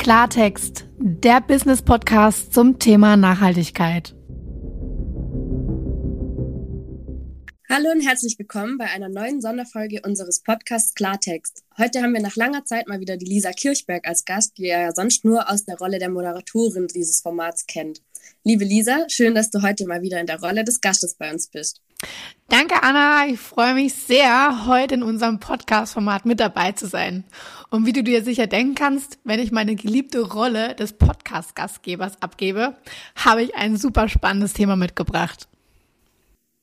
Klartext, der Business Podcast zum Thema Nachhaltigkeit. Hallo und herzlich willkommen bei einer neuen Sonderfolge unseres Podcasts Klartext. Heute haben wir nach langer Zeit mal wieder die Lisa Kirchberg als Gast, die ihr ja sonst nur aus der Rolle der Moderatorin dieses Formats kennt. Liebe Lisa, schön, dass du heute mal wieder in der Rolle des Gastes bei uns bist. Danke, Anna. Ich freue mich sehr, heute in unserem Podcast-Format mit dabei zu sein. Und wie du dir sicher denken kannst, wenn ich meine geliebte Rolle des Podcast-Gastgebers abgebe, habe ich ein super spannendes Thema mitgebracht.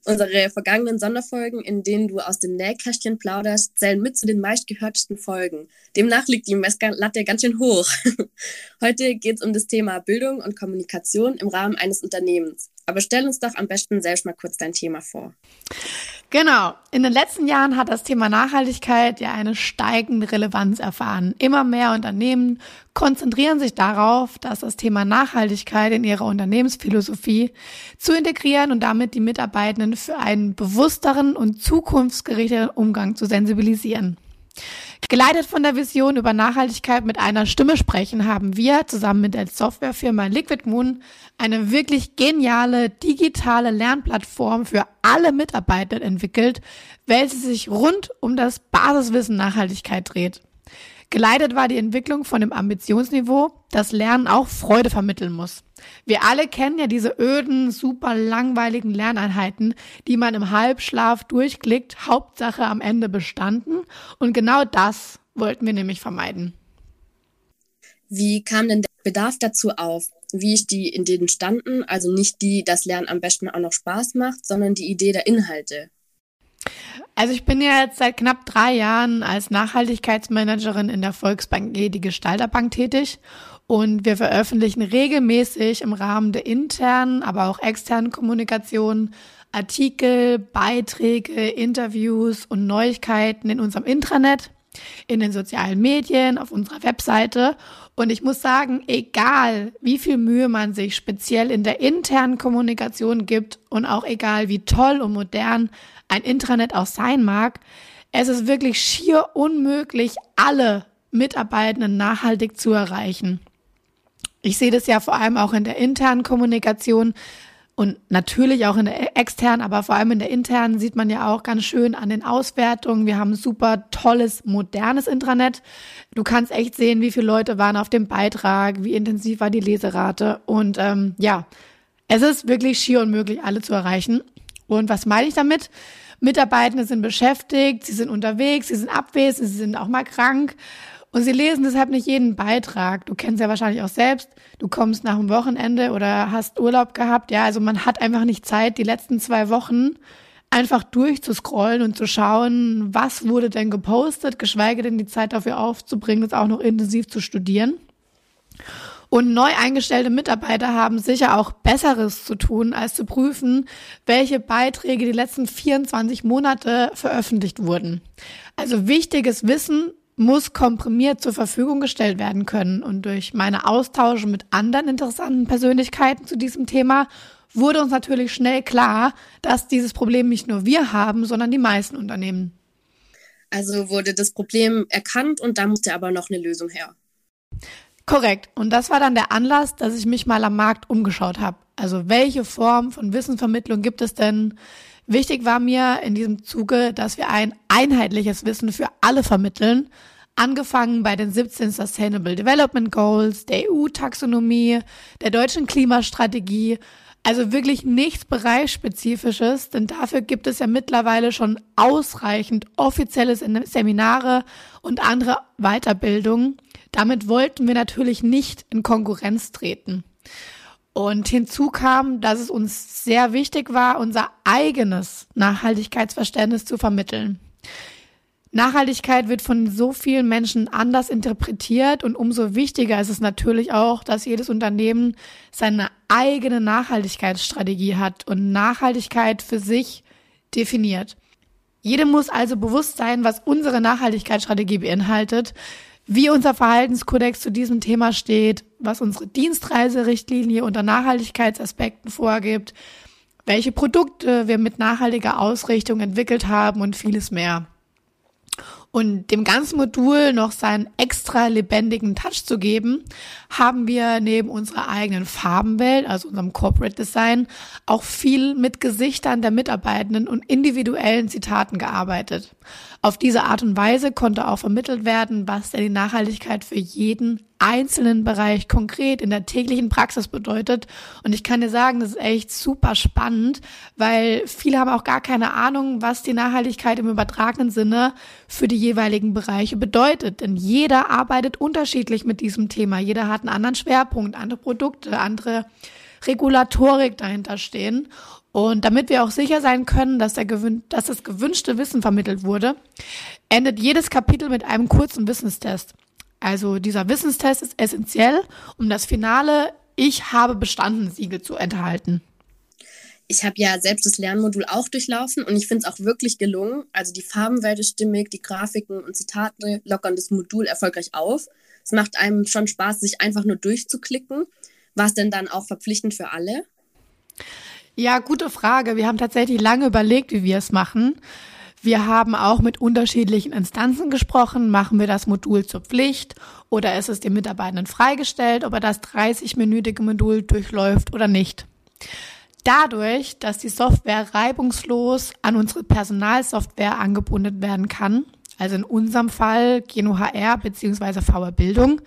Unsere vergangenen Sonderfolgen, in denen du aus dem Nähkästchen plauderst, zählen mit zu den meistgehörtesten Folgen. Demnach liegt die Messlatte ganz schön hoch. Heute geht es um das Thema Bildung und Kommunikation im Rahmen eines Unternehmens. Aber stell uns doch am besten selbst mal kurz dein Thema vor. Genau. In den letzten Jahren hat das Thema Nachhaltigkeit ja eine steigende Relevanz erfahren. Immer mehr Unternehmen konzentrieren sich darauf, dass das Thema Nachhaltigkeit in ihrer Unternehmensphilosophie zu integrieren und damit die Mitarbeitenden für einen bewussteren und zukunftsgerichteten Umgang zu sensibilisieren. Geleitet von der Vision über Nachhaltigkeit mit einer Stimme sprechen, haben wir zusammen mit der Softwarefirma Liquid Moon eine wirklich geniale digitale Lernplattform für alle Mitarbeiter entwickelt, welche sich rund um das Basiswissen Nachhaltigkeit dreht. Geleitet war die Entwicklung von dem Ambitionsniveau, dass Lernen auch Freude vermitteln muss. Wir alle kennen ja diese öden, super langweiligen Lerneinheiten, die man im Halbschlaf durchklickt, Hauptsache am Ende bestanden. Und genau das wollten wir nämlich vermeiden. Wie kam denn der Bedarf dazu auf? Wie ist die Idee entstanden? Also nicht die, dass Lernen am besten auch noch Spaß macht, sondern die Idee der Inhalte. Also ich bin ja jetzt seit knapp drei Jahren als Nachhaltigkeitsmanagerin in der Volksbank E, die Gestalterbank tätig und wir veröffentlichen regelmäßig im Rahmen der internen, aber auch externen Kommunikation Artikel, Beiträge, Interviews und Neuigkeiten in unserem Intranet, in den sozialen Medien, auf unserer Webseite. Und ich muss sagen, egal wie viel Mühe man sich speziell in der internen Kommunikation gibt und auch egal wie toll und modern ein Intranet auch sein mag, es ist wirklich schier unmöglich, alle Mitarbeitenden nachhaltig zu erreichen. Ich sehe das ja vor allem auch in der internen Kommunikation und natürlich auch in der externen, aber vor allem in der internen sieht man ja auch ganz schön an den Auswertungen. Wir haben super tolles, modernes Intranet. Du kannst echt sehen, wie viele Leute waren auf dem Beitrag, wie intensiv war die Leserate. Und ähm, ja, es ist wirklich schier unmöglich, alle zu erreichen. Und was meine ich damit? Mitarbeitende sind beschäftigt, sie sind unterwegs, sie sind abwesend, sie sind auch mal krank. Und sie lesen deshalb nicht jeden Beitrag. Du kennst ja wahrscheinlich auch selbst. Du kommst nach dem Wochenende oder hast Urlaub gehabt. Ja, also man hat einfach nicht Zeit, die letzten zwei Wochen einfach durchzuscrollen und zu schauen, was wurde denn gepostet, geschweige denn die Zeit dafür aufzubringen, das auch noch intensiv zu studieren. Und neu eingestellte Mitarbeiter haben sicher auch Besseres zu tun, als zu prüfen, welche Beiträge die letzten 24 Monate veröffentlicht wurden. Also wichtiges Wissen muss komprimiert zur Verfügung gestellt werden können. Und durch meine Austausche mit anderen interessanten Persönlichkeiten zu diesem Thema wurde uns natürlich schnell klar, dass dieses Problem nicht nur wir haben, sondern die meisten Unternehmen. Also wurde das Problem erkannt und da musste aber noch eine Lösung her. Korrekt. Und das war dann der Anlass, dass ich mich mal am Markt umgeschaut habe. Also welche Form von Wissensvermittlung gibt es denn? Wichtig war mir in diesem Zuge, dass wir ein einheitliches Wissen für alle vermitteln, angefangen bei den 17 Sustainable Development Goals, der EU-Taxonomie, der deutschen Klimastrategie, also wirklich nichts Bereichsspezifisches, denn dafür gibt es ja mittlerweile schon ausreichend offizielle Seminare und andere Weiterbildungen. Damit wollten wir natürlich nicht in Konkurrenz treten. Und hinzu kam, dass es uns sehr wichtig war, unser eigenes Nachhaltigkeitsverständnis zu vermitteln. Nachhaltigkeit wird von so vielen Menschen anders interpretiert und umso wichtiger ist es natürlich auch, dass jedes Unternehmen seine eigene Nachhaltigkeitsstrategie hat und Nachhaltigkeit für sich definiert. Jedem muss also bewusst sein, was unsere Nachhaltigkeitsstrategie beinhaltet, wie unser Verhaltenskodex zu diesem Thema steht, was unsere Dienstreiserichtlinie unter Nachhaltigkeitsaspekten vorgibt, welche Produkte wir mit nachhaltiger Ausrichtung entwickelt haben und vieles mehr. Und dem ganzen Modul noch seinen extra lebendigen Touch zu geben, haben wir neben unserer eigenen Farbenwelt, also unserem Corporate Design, auch viel mit Gesichtern der Mitarbeitenden und individuellen Zitaten gearbeitet. Auf diese Art und Weise konnte auch vermittelt werden, was denn die Nachhaltigkeit für jeden einzelnen Bereich konkret in der täglichen Praxis bedeutet. Und ich kann dir sagen, das ist echt super spannend, weil viele haben auch gar keine Ahnung, was die Nachhaltigkeit im übertragenen Sinne für die jeweiligen Bereiche bedeutet. Denn jeder arbeitet unterschiedlich mit diesem Thema. Jeder hat einen anderen Schwerpunkt, andere Produkte, andere Regulatorik dahinter stehen. Und damit wir auch sicher sein können, dass, gewün dass das gewünschte Wissen vermittelt wurde, endet jedes Kapitel mit einem kurzen Wissenstest. Also dieser Wissenstest ist essentiell, um das finale Ich habe bestanden Siegel zu enthalten. Ich habe ja selbst das Lernmodul auch durchlaufen und ich finde es auch wirklich gelungen. Also die Farbenwelt ist stimmig, die Grafiken und Zitate lockern das Modul erfolgreich auf. Es macht einem schon Spaß, sich einfach nur durchzuklicken. War es denn dann auch verpflichtend für alle? Ja, gute Frage. Wir haben tatsächlich lange überlegt, wie wir es machen. Wir haben auch mit unterschiedlichen Instanzen gesprochen. Machen wir das Modul zur Pflicht oder ist es den Mitarbeitenden freigestellt, ob er das 30-minütige Modul durchläuft oder nicht? Dadurch, dass die Software reibungslos an unsere Personalsoftware angebunden werden kann, also in unserem Fall GNOHR bzw. VR Bildung,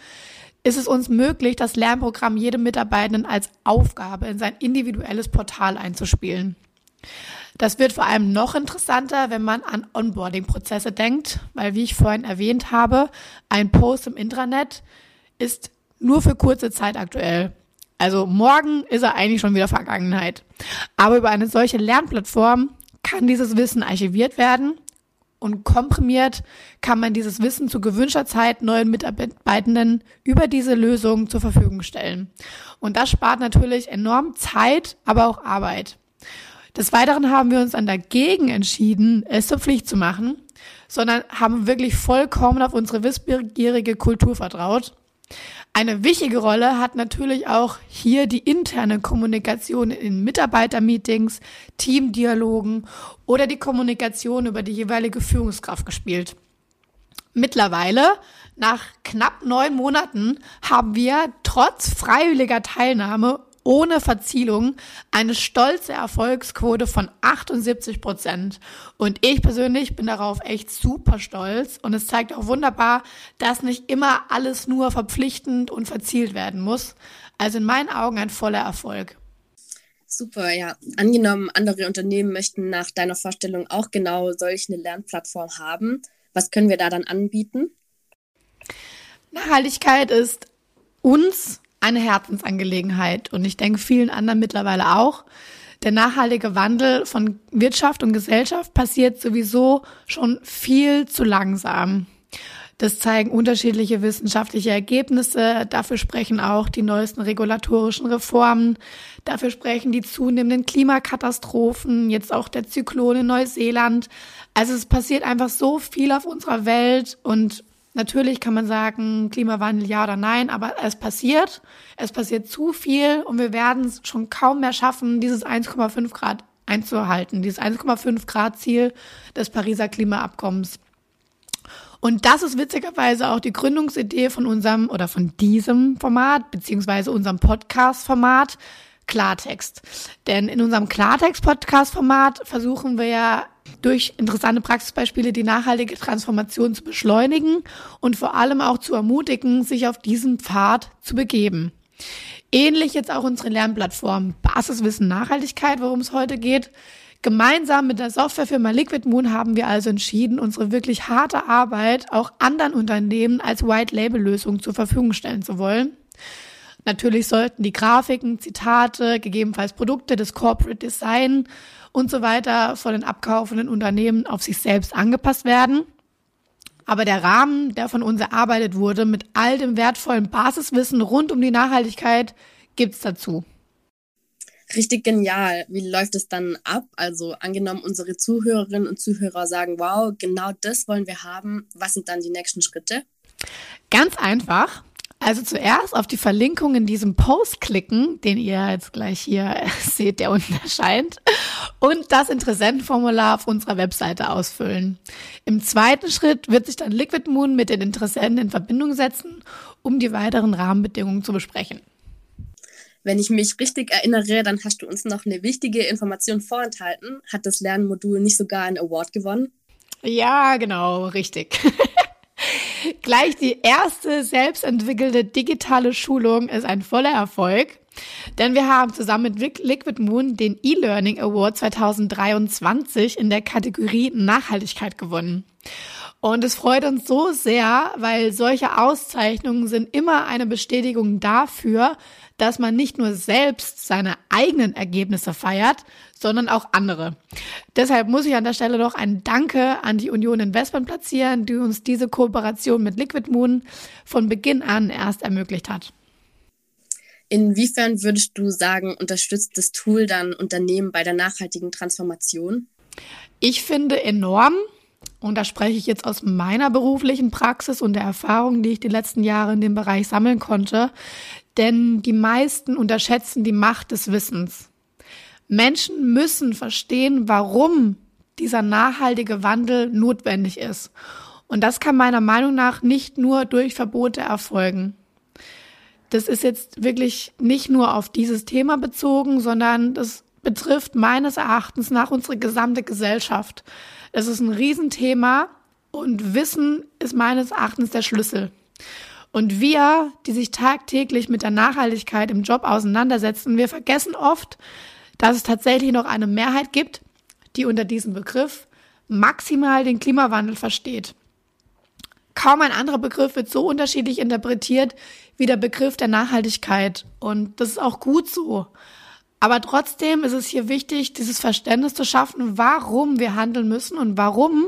ist es uns möglich, das Lernprogramm jedem Mitarbeitenden als Aufgabe in sein individuelles Portal einzuspielen. Das wird vor allem noch interessanter, wenn man an Onboarding-Prozesse denkt, weil, wie ich vorhin erwähnt habe, ein Post im Intranet ist nur für kurze Zeit aktuell. Also morgen ist er eigentlich schon wieder Vergangenheit. Aber über eine solche Lernplattform kann dieses Wissen archiviert werden und komprimiert kann man dieses Wissen zu gewünschter Zeit neuen Mitarbeitenden über diese Lösung zur Verfügung stellen. Und das spart natürlich enorm Zeit, aber auch Arbeit. Des Weiteren haben wir uns dann dagegen entschieden, es zur Pflicht zu machen, sondern haben wirklich vollkommen auf unsere wissbegierige Kultur vertraut. Eine wichtige Rolle hat natürlich auch hier die interne Kommunikation in Mitarbeitermeetings, Teamdialogen oder die Kommunikation über die jeweilige Führungskraft gespielt. Mittlerweile, nach knapp neun Monaten, haben wir trotz freiwilliger Teilnahme ohne Verzielung eine stolze Erfolgsquote von 78 Prozent. Und ich persönlich bin darauf echt super stolz. Und es zeigt auch wunderbar, dass nicht immer alles nur verpflichtend und verzielt werden muss. Also in meinen Augen ein voller Erfolg. Super, ja. Angenommen, andere Unternehmen möchten nach deiner Vorstellung auch genau solch eine Lernplattform haben. Was können wir da dann anbieten? Nachhaltigkeit ist uns eine Herzensangelegenheit und ich denke vielen anderen mittlerweile auch. Der nachhaltige Wandel von Wirtschaft und Gesellschaft passiert sowieso schon viel zu langsam. Das zeigen unterschiedliche wissenschaftliche Ergebnisse. Dafür sprechen auch die neuesten regulatorischen Reformen. Dafür sprechen die zunehmenden Klimakatastrophen, jetzt auch der Zyklon in Neuseeland. Also es passiert einfach so viel auf unserer Welt und Natürlich kann man sagen, Klimawandel ja oder nein, aber es passiert. Es passiert zu viel und wir werden es schon kaum mehr schaffen, dieses 1,5 Grad einzuhalten, dieses 1,5 Grad Ziel des Pariser Klimaabkommens. Und das ist witzigerweise auch die Gründungsidee von unserem oder von diesem Format, beziehungsweise unserem Podcast-Format Klartext. Denn in unserem Klartext-Podcast-Format versuchen wir ja durch interessante Praxisbeispiele die nachhaltige Transformation zu beschleunigen und vor allem auch zu ermutigen, sich auf diesen Pfad zu begeben. Ähnlich jetzt auch unsere Lernplattform Basiswissen Nachhaltigkeit, worum es heute geht. Gemeinsam mit der Softwarefirma Liquid Moon haben wir also entschieden, unsere wirklich harte Arbeit auch anderen Unternehmen als White-Label-Lösung zur Verfügung stellen zu wollen. Natürlich sollten die Grafiken, Zitate, gegebenenfalls Produkte, das Corporate Design und so weiter von den abkaufenden Unternehmen auf sich selbst angepasst werden. Aber der Rahmen, der von uns erarbeitet wurde, mit all dem wertvollen Basiswissen rund um die Nachhaltigkeit, gibt's dazu. Richtig genial. Wie läuft es dann ab? Also angenommen, unsere Zuhörerinnen und Zuhörer sagen, wow, genau das wollen wir haben. Was sind dann die nächsten Schritte? Ganz einfach. Also zuerst auf die Verlinkung in diesem Post klicken, den ihr jetzt gleich hier seht, der unten erscheint, und das Interessentenformular auf unserer Webseite ausfüllen. Im zweiten Schritt wird sich dann Liquid Moon mit den Interessenten in Verbindung setzen, um die weiteren Rahmenbedingungen zu besprechen. Wenn ich mich richtig erinnere, dann hast du uns noch eine wichtige Information vorenthalten. Hat das Lernmodul nicht sogar einen Award gewonnen? Ja, genau, richtig. Gleich die erste selbstentwickelte digitale Schulung ist ein voller Erfolg, denn wir haben zusammen mit Liquid Moon den E-Learning Award 2023 in der Kategorie Nachhaltigkeit gewonnen. Und es freut uns so sehr, weil solche Auszeichnungen sind immer eine Bestätigung dafür, dass man nicht nur selbst seine eigenen Ergebnisse feiert, sondern auch andere. Deshalb muss ich an der Stelle noch ein Danke an die Union Investment platzieren, die uns diese Kooperation mit Liquid Moon von Beginn an erst ermöglicht hat. Inwiefern würdest du sagen, unterstützt das Tool dann Unternehmen bei der nachhaltigen Transformation? Ich finde enorm, und da spreche ich jetzt aus meiner beruflichen Praxis und der Erfahrung, die ich die letzten Jahre in dem Bereich sammeln konnte, denn die meisten unterschätzen die Macht des Wissens. Menschen müssen verstehen, warum dieser nachhaltige Wandel notwendig ist. Und das kann meiner Meinung nach nicht nur durch Verbote erfolgen. Das ist jetzt wirklich nicht nur auf dieses Thema bezogen, sondern das betrifft meines Erachtens nach unsere gesamte Gesellschaft. Es ist ein Riesenthema und Wissen ist meines Erachtens der Schlüssel. Und wir, die sich tagtäglich mit der Nachhaltigkeit im Job auseinandersetzen, wir vergessen oft, dass es tatsächlich noch eine Mehrheit gibt, die unter diesem Begriff maximal den Klimawandel versteht. Kaum ein anderer Begriff wird so unterschiedlich interpretiert wie der Begriff der Nachhaltigkeit. Und das ist auch gut so. Aber trotzdem ist es hier wichtig, dieses Verständnis zu schaffen, warum wir handeln müssen und warum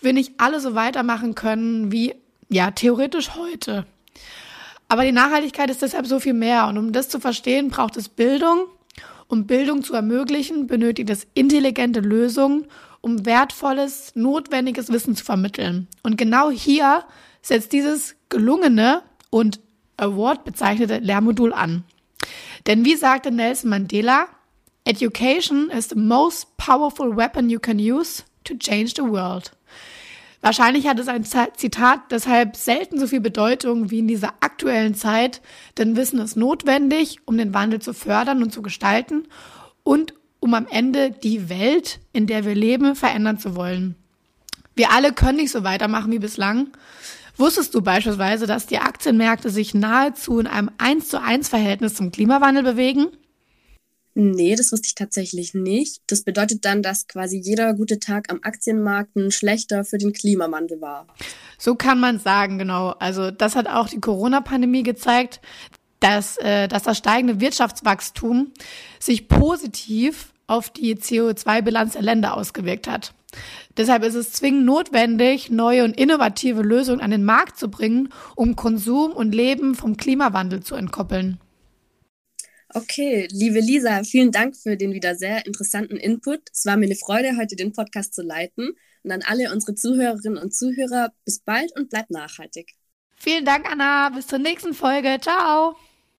wir nicht alle so weitermachen können wie, ja, theoretisch heute. Aber die Nachhaltigkeit ist deshalb so viel mehr. Und um das zu verstehen, braucht es Bildung. Um Bildung zu ermöglichen, benötigt es intelligente Lösungen, um wertvolles, notwendiges Wissen zu vermitteln. Und genau hier setzt dieses gelungene und Award bezeichnete Lehrmodul an. Denn wie sagte Nelson Mandela, Education is the most powerful weapon you can use to change the world. Wahrscheinlich hat es ein Zitat deshalb selten so viel Bedeutung wie in dieser aktuellen Zeit, denn Wissen ist notwendig, um den Wandel zu fördern und zu gestalten und um am Ende die Welt, in der wir leben, verändern zu wollen. Wir alle können nicht so weitermachen wie bislang. Wusstest du beispielsweise, dass die Aktienmärkte sich nahezu in einem 1 zu 1 Verhältnis zum Klimawandel bewegen? Nee, das wusste ich tatsächlich nicht. Das bedeutet dann, dass quasi jeder gute Tag am Aktienmarkt ein schlechter für den Klimawandel war. So kann man sagen, genau. Also das hat auch die Corona-Pandemie gezeigt, dass, äh, dass das steigende Wirtschaftswachstum sich positiv auf die CO2-Bilanz der Länder ausgewirkt hat. Deshalb ist es zwingend notwendig, neue und innovative Lösungen an den Markt zu bringen, um Konsum und Leben vom Klimawandel zu entkoppeln. Okay, liebe Lisa, vielen Dank für den wieder sehr interessanten Input. Es war mir eine Freude, heute den Podcast zu leiten. Und an alle unsere Zuhörerinnen und Zuhörer, bis bald und bleibt nachhaltig. Vielen Dank, Anna. Bis zur nächsten Folge. Ciao.